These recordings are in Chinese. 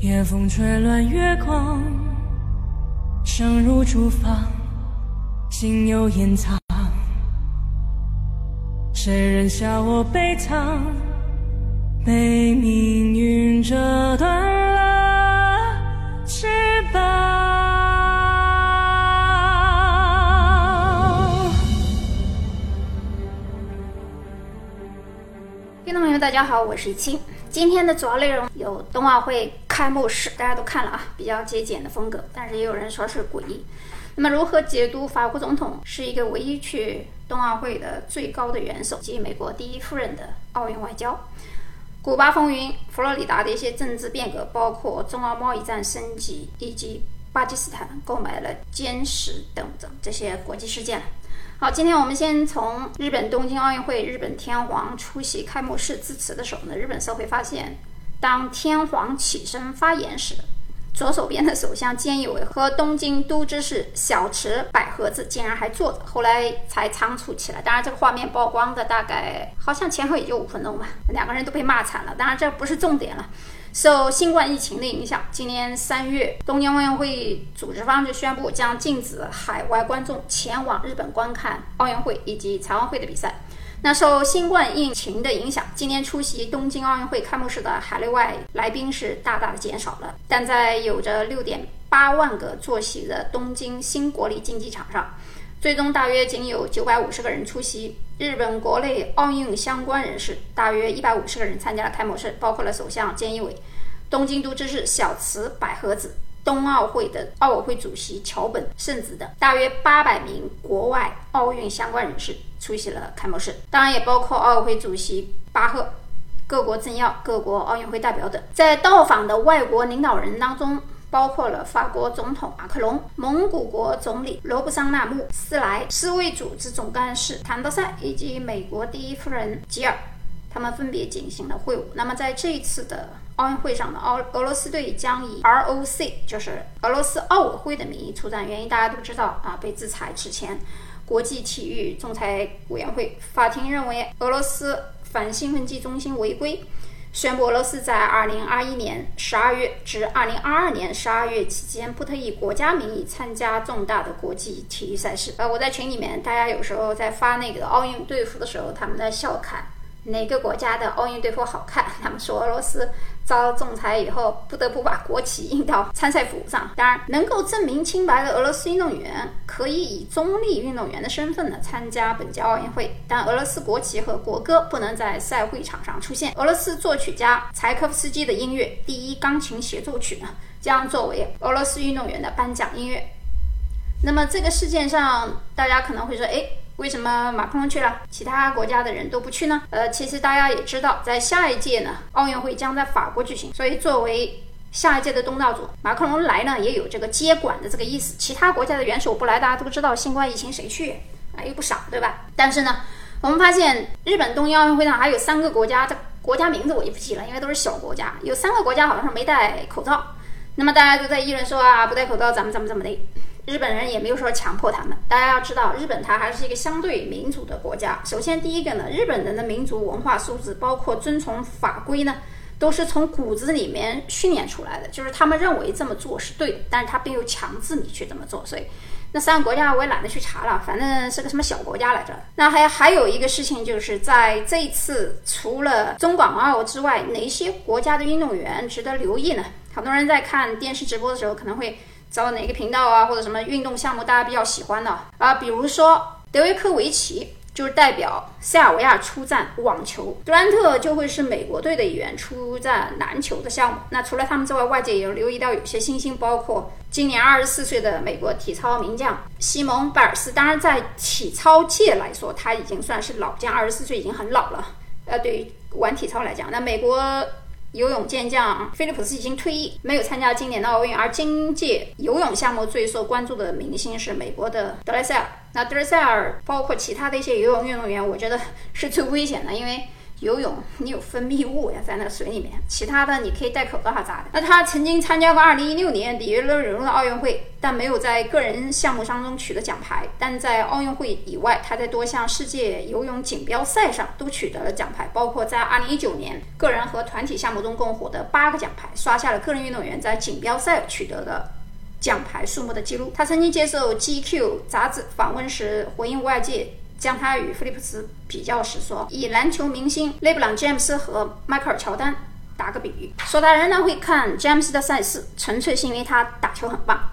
夜风吹乱月光，声如竹房，心有掩藏。谁人笑我悲怆？被命运折断了翅膀。听众朋友，大家好，我是青。今天的主要内容有冬奥会开幕式，大家都看了啊，比较节俭的风格，但是也有人说是诡异。那么，如何解读法国总统是一个唯一去冬奥会的最高的元首及美国第一夫人的奥运外交？古巴风云、佛罗里达的一些政治变革，包括中澳贸易战升级，以及巴基斯坦购买了歼十等等这些国际事件。好，今天我们先从日本东京奥运会，日本天皇出席开幕式致辞的时候呢，日本社会发现，当天皇起身发言时。左手边的首相菅义伟和东京都知事小池百合子竟然还坐着，后来才仓促起来。当然，这个画面曝光的大概好像前后也就五分钟吧，两个人都被骂惨了。当然，这不是重点了。受新冠疫情的影响，今年三月，东京奥运会组织方就宣布将禁止海外观众前往日本观看奥运会以及残奥会的比赛。那受新冠疫情的影响，今年出席东京奥运会开幕式的海内外来宾是大大的减少了。但在有着六点八万个坐席的东京新国立竞技场上，最终大约仅有九百五十个人出席。日本国内奥运相关人士大约一百五十个人参加了开幕式，包括了首相菅义伟、东京都知事小池百合子、冬奥会的奥委会主席桥本圣子等，大约八百名国外奥运相关人士。出席了开幕式，当然也包括奥委会主席巴赫、各国政要、各国奥运会代表等。在到访的外国领导人当中，包括了法国总统马克龙、蒙古国总理罗布桑纳木斯莱、世卫组织总干事谭德赛以及美国第一夫人吉尔，他们分别进行了会晤。那么在这一次的奥运会上呢，奥俄罗斯队将以 ROC，就是俄罗斯奥委会的名义出战，原因大家都知道啊，被制裁之前。国际体育仲裁委员会法庭认为，俄罗斯反兴奋剂中心违规，宣布俄罗斯在2021年12月至2022年12月期间不得以国家名义参加重大的国际体育赛事。呃，我在群里面，大家有时候在发那个奥运队服的时候，他们在笑侃。哪个国家的奥运队服好看？他们说俄罗斯遭仲裁以后，不得不把国旗印到参赛服上。当然，能够证明清白的俄罗斯运动员可以以中立运动员的身份呢参加本届奥运会，但俄罗斯国旗和国歌不能在赛会场上出现。俄罗斯作曲家柴可夫斯基的音乐《第一钢琴协奏曲》呢，将作为俄罗斯运动员的颁奖音乐。那么这个事件上，大家可能会说，哎。为什么马克龙去了，其他国家的人都不去呢？呃，其实大家也知道，在下一届呢，奥运会将在法国举行，所以作为下一届的东道主，马克龙来呢也有这个接管的这个意思。其他国家的元首不来，大家都知道新冠疫情谁去啊？又不少，对吧？但是呢，我们发现日本东京奥运会上还有三个国家，这国家名字我就不记了，因为都是小国家，有三个国家好像是没戴口罩。那么大家都在议论说啊，不戴口罩怎么怎么怎么的。日本人也没有说强迫他们。大家要知道，日本它还是一个相对民主的国家。首先，第一个呢，日本人的民族文化素质，包括遵从法规呢，都是从骨子里面训练出来的。就是他们认为这么做是对的，但是他并没有强制你去这么做。所以，那三个国家我也懒得去查了，反正是个什么小国家来着。那还还有一个事情，就是在这一次除了中广澳之外，哪些国家的运动员值得留意呢？很多人在看电视直播的时候可能会。找哪个频道啊，或者什么运动项目大家比较喜欢的啊？比如说德约科维奇就是代表塞尔维亚出战网球，杜兰特就会是美国队的一员出战篮球的项目。那除了他们之外，外界也有留意到有些新星，包括今年二十四岁的美国体操名将西蒙·拜尔斯。当然，在体操界来说，他已经算是老将，二十四岁已经很老了。呃，对于玩体操来讲，那美国。游泳健将菲利普斯已经退役，没有参加今年的奥运。而今届游泳项目最受关注的明星是美国的德莱塞尔。那德莱塞尔包括其他的一些游泳运动员，我觉得是最危险的，因为游泳，你有分泌物呀，在那水里面。其他的你可以戴口罩还咋的？那他曾经参加过2016年里约热内卢的奥运会，但没有在个人项目当中取得奖牌。但在奥运会以外，他在多项世界游泳锦标赛上都取得了奖牌，包括在2019年个人和团体项目中共获得八个奖牌，刷下了个人运动员在锦标赛取得的奖牌数目的记录。他曾经接受 GQ 杂志访问时回应外界。将他与菲利普斯比较时说，以篮球明星勒布朗·詹姆斯和迈克尔·乔丹打个比喻，说他仍然会看詹姆斯的赛事，纯粹是因为他打球很棒。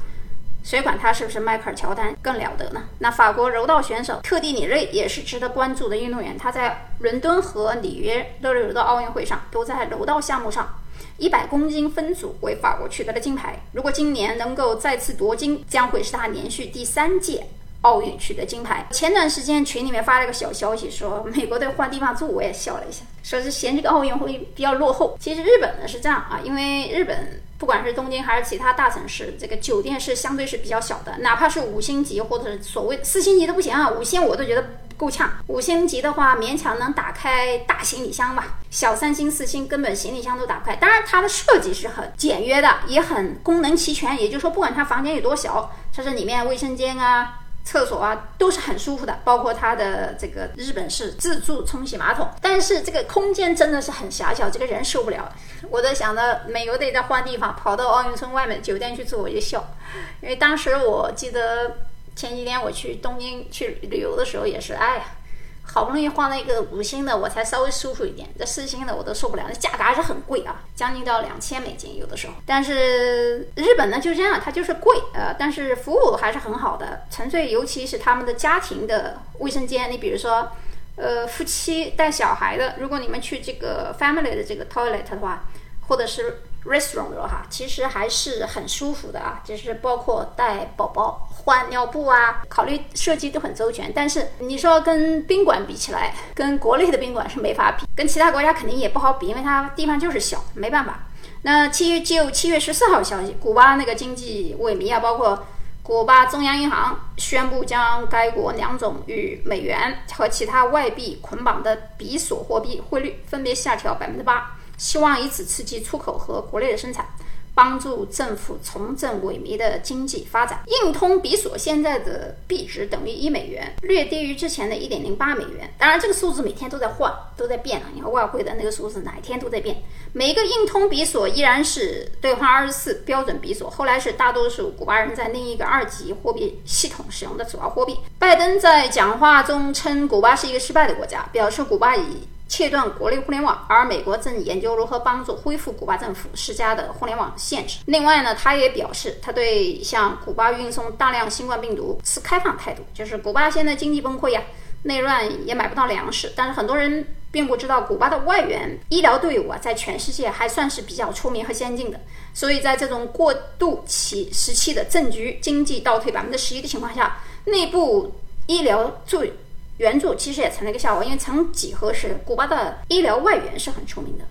谁管他是不是迈克尔·乔丹更了得呢？那法国柔道选手特蒂里瑞也是值得关注的运动员，他在伦敦和里约热内卢的奥运会上都在柔道项目上一百公斤分组为法国取得了金牌。如果今年能够再次夺金，将会是他连续第三届。奥运取得金牌。前段时间群里面发了个小消息，说美国队换地方住，我也笑了一下，说是嫌这个奥运会比较落后。其实日本呢是这样啊，因为日本不管是东京还是其他大城市，这个酒店是相对是比较小的，哪怕是五星级或者是所谓四星级都不行啊，五星我都觉得够呛。五星级的话勉强能打开大行李箱吧，小三星四星根本行李箱都打不开。当然它的设计是很简约的，也很功能齐全，也就是说不管它房间有多小，它这里面卫生间啊。厕所啊都是很舒服的，包括它的这个日本式自助冲洗马桶，但是这个空间真的是很狭小，这个人受不了。我在想着美国队再换地方，跑到奥运村外面酒店去住，我就笑，因为当时我记得前几天我去东京去旅游的时候也是，哎呀。好不容易换了一个五星的，我才稍微舒服一点。这四星的我都受不了，那价格还是很贵啊，将近到两千美金有的时候。但是日本呢就这样，它就是贵，呃，但是服务还是很好的。纯粹尤其是他们的家庭的卫生间，你比如说，呃，夫妻带小孩的，如果你们去这个 family 的这个 toilet 的话，或者是。Restaurant 的哈，其实还是很舒服的啊，就是包括带宝宝换尿布啊，考虑设计都很周全。但是你说跟宾馆比起来，跟国内的宾馆是没法比，跟其他国家肯定也不好比，因为它地方就是小，没办法。那七月就七月十四号消息，古巴那个经济萎靡啊，包括古巴中央银行宣布将该国两种与美元和其他外币捆绑的比索货币汇率分别下调百分之八。希望以此刺激出口和国内的生产，帮助政府重振萎靡的经济发展。硬通比索现在的币值等于一美元，略低于之前的一点零八美元。当然，这个数字每天都在换，都在变啊！你看外汇的那个数字，哪一天都在变。每个硬通比索依然是兑换二十四标准比索，后来是大多数古巴人在另一个二级货币系统使用的主要货币。拜登在讲话中称古巴是一个失败的国家，表示古巴以。切断国内互联网，而美国正研究如何帮助恢复古巴政府施加的互联网限制。另外呢，他也表示，他对向古巴运送大量新冠病毒持开放态度。就是古巴现在经济崩溃呀，内乱也买不到粮食。但是很多人并不知道，古巴的外援医疗队伍啊，在全世界还算是比较出名和先进的。所以在这种过渡期时期的政局经济倒退百分之十一的情况下，内部医疗助援助其实也成了一个笑话，因为曾几何时，古巴的医疗外援是很出名的。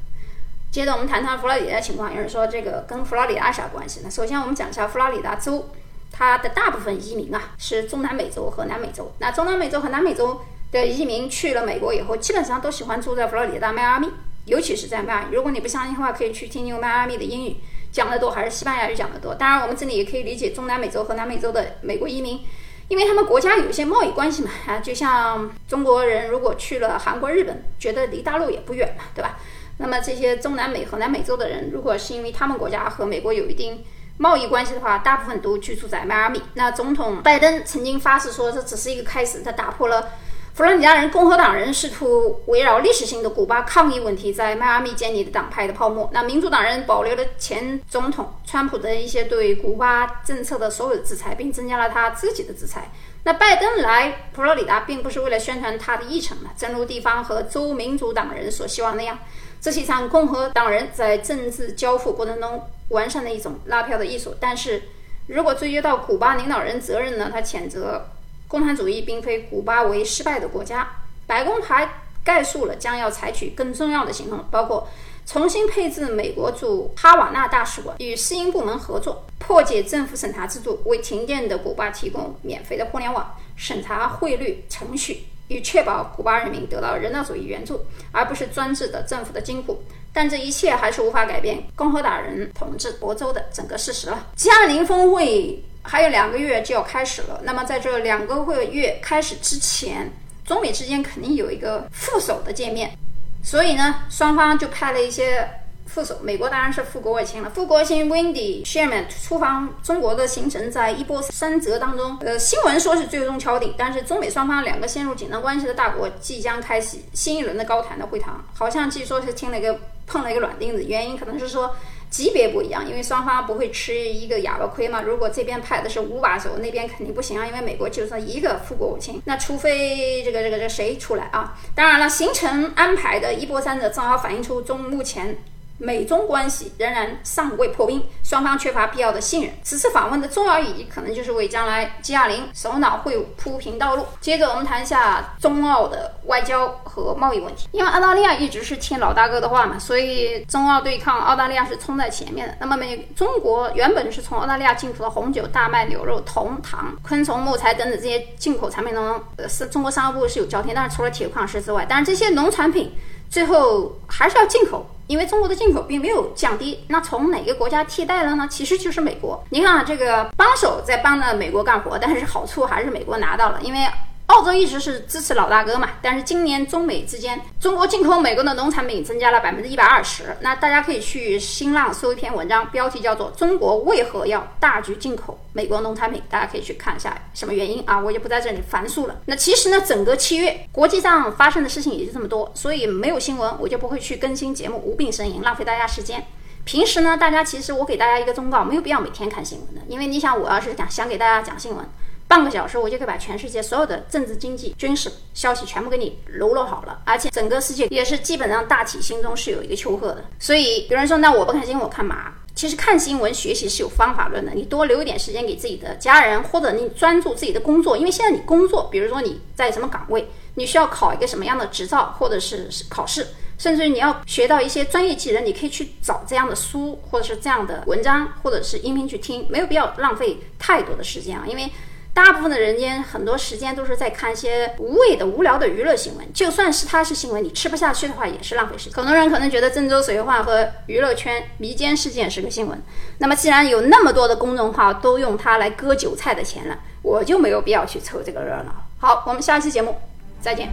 接着我们谈谈佛罗里达情况，有人说这个跟佛罗里达啥关系呢？首先我们讲一下佛罗里达州，它的大部分移民啊是中南美洲和南美洲。那中南美洲和南美洲的移民去了美国以后，基本上都喜欢住在佛罗里达迈阿密，尤其是在迈阿密。如果你不相信的话，可以去听听迈阿密的英语讲的多还是西班牙语讲的多。当然，我们这里也可以理解中南美洲和南美洲的美国移民。因为他们国家有一些贸易关系嘛，啊，就像中国人如果去了韩国、日本，觉得离大陆也不远嘛，对吧？那么这些中南美和南美洲的人，如果是因为他们国家和美国有一定贸易关系的话，大部分都居住在迈阿密。那总统拜登曾经发誓说，这只是一个开始，他打破了。佛罗里达人、共和党人试图围绕历史性的古巴抗议问题，在迈阿密建立的党派的泡沫。那民主党人保留了前总统川普的一些对古巴政策的所有制裁，并增加了他自己的制裁。那拜登来佛罗里达并不是为了宣传他的议程了，正如地方和州民主党人所希望那样，这是一场共和党人在政治交付过程中完善的一种拉票的艺术。但是如果追究到古巴领导人责任呢？他谴责。共产主义并非古巴为失败的国家。白宫还概述了将要采取更重要的行动，包括重新配置美国驻哈瓦那大使馆，与私营部门合作，破解政府审查制度，为停电的古巴提供免费的互联网，审查汇率程序以确保古巴人民得到人道主义援助，而不是专制的政府的金库。但这一切还是无法改变共和党人统治博州的整个事实了。G20 峰会还有两个月就要开始了，那么在这两个月开始之前，中美之间肯定有一个副手的见面，所以呢，双方就派了一些。副手，美国当然是副国务卿了。副国务卿 Wendy Sherman 出访中国的行程在一波三折当中。呃，新闻说是最终敲定，但是中美双方两个陷入紧张关系的大国即将开启新一轮的高谈的会谈，好像据说是听了一个碰了一个软钉子。原因可能是说级别不一样，因为双方不会吃一个哑巴亏嘛。如果这边派的是五把手，那边肯定不行啊，因为美国就算一个副国务卿，那除非这个这个这谁出来啊？当然了，行程安排的一波三折，正好反映出中目前。美中关系仍然尚未破冰，双方缺乏必要的信任。此次访问的重要意义，可能就是为将来 G20 首脑会晤铺平道路。接着，我们谈一下中澳的外交和贸易问题。因为澳大利亚一直是听老大哥的话嘛，所以中澳对抗，澳大利亚是冲在前面的。那么，美中国原本是从澳大利亚进口的红酒、大麦、牛肉、铜、糖、昆虫、木材等等这些进口产品当中，呃，是中国商务部是有交天，但是除了铁矿石之外，但是这些农产品最后还是要进口。因为中国的进口并没有降低，那从哪个国家替代了呢？其实就是美国。你看啊这个帮手在帮着美国干活，但是好处还是美国拿到了，因为。澳洲一直是支持老大哥嘛，但是今年中美之间，中国进口美国的农产品增加了百分之一百二十。那大家可以去新浪搜一篇文章，标题叫做《中国为何要大举进口美国农产品》，大家可以去看一下什么原因啊，我就不在这里繁述了。那其实呢，整个七月国际上发生的事情也就这么多，所以没有新闻，我就不会去更新节目，无病呻吟，浪费大家时间。平时呢，大家其实我给大家一个忠告，没有必要每天看新闻的，因为你想，我要是想想给大家讲新闻。半个小时，我就可以把全世界所有的政治、经济、军事消息全部给你揉揉好了，而且整个世界也是基本上大体心中是有一个丘壑的。所以有人说，那我不看新闻，我看嘛？其实看新闻学习是有方法论的，你多留一点时间给自己的家人，或者你专注自己的工作，因为现在你工作，比如说你在什么岗位，你需要考一个什么样的执照，或者是考试，甚至于你要学到一些专业技能，你可以去找这样的书，或者是这样的文章，或者是音频去听，没有必要浪费太多的时间啊，因为。大部分的人间很多时间都是在看一些无谓的、无聊的娱乐新闻。就算是它是新闻，你吃不下去的话，也是浪费时间。很多人可能觉得郑州水患和娱乐圈迷奸事件是个新闻。那么，既然有那么多的公众号都用它来割韭菜的钱了，我就没有必要去凑这个热闹。好，我们下期节目再见。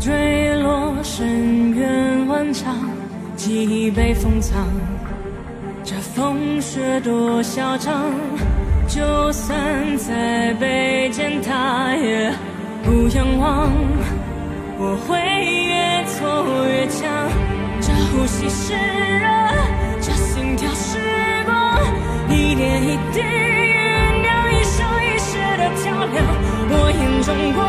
坠落深渊万丈，记忆被封藏，这风雪多嚣张。就算再被践踏也不仰望，我会越挫越强，这呼吸是热，这心跳是光，一点一滴酝酿一生一世的较量，我眼中光。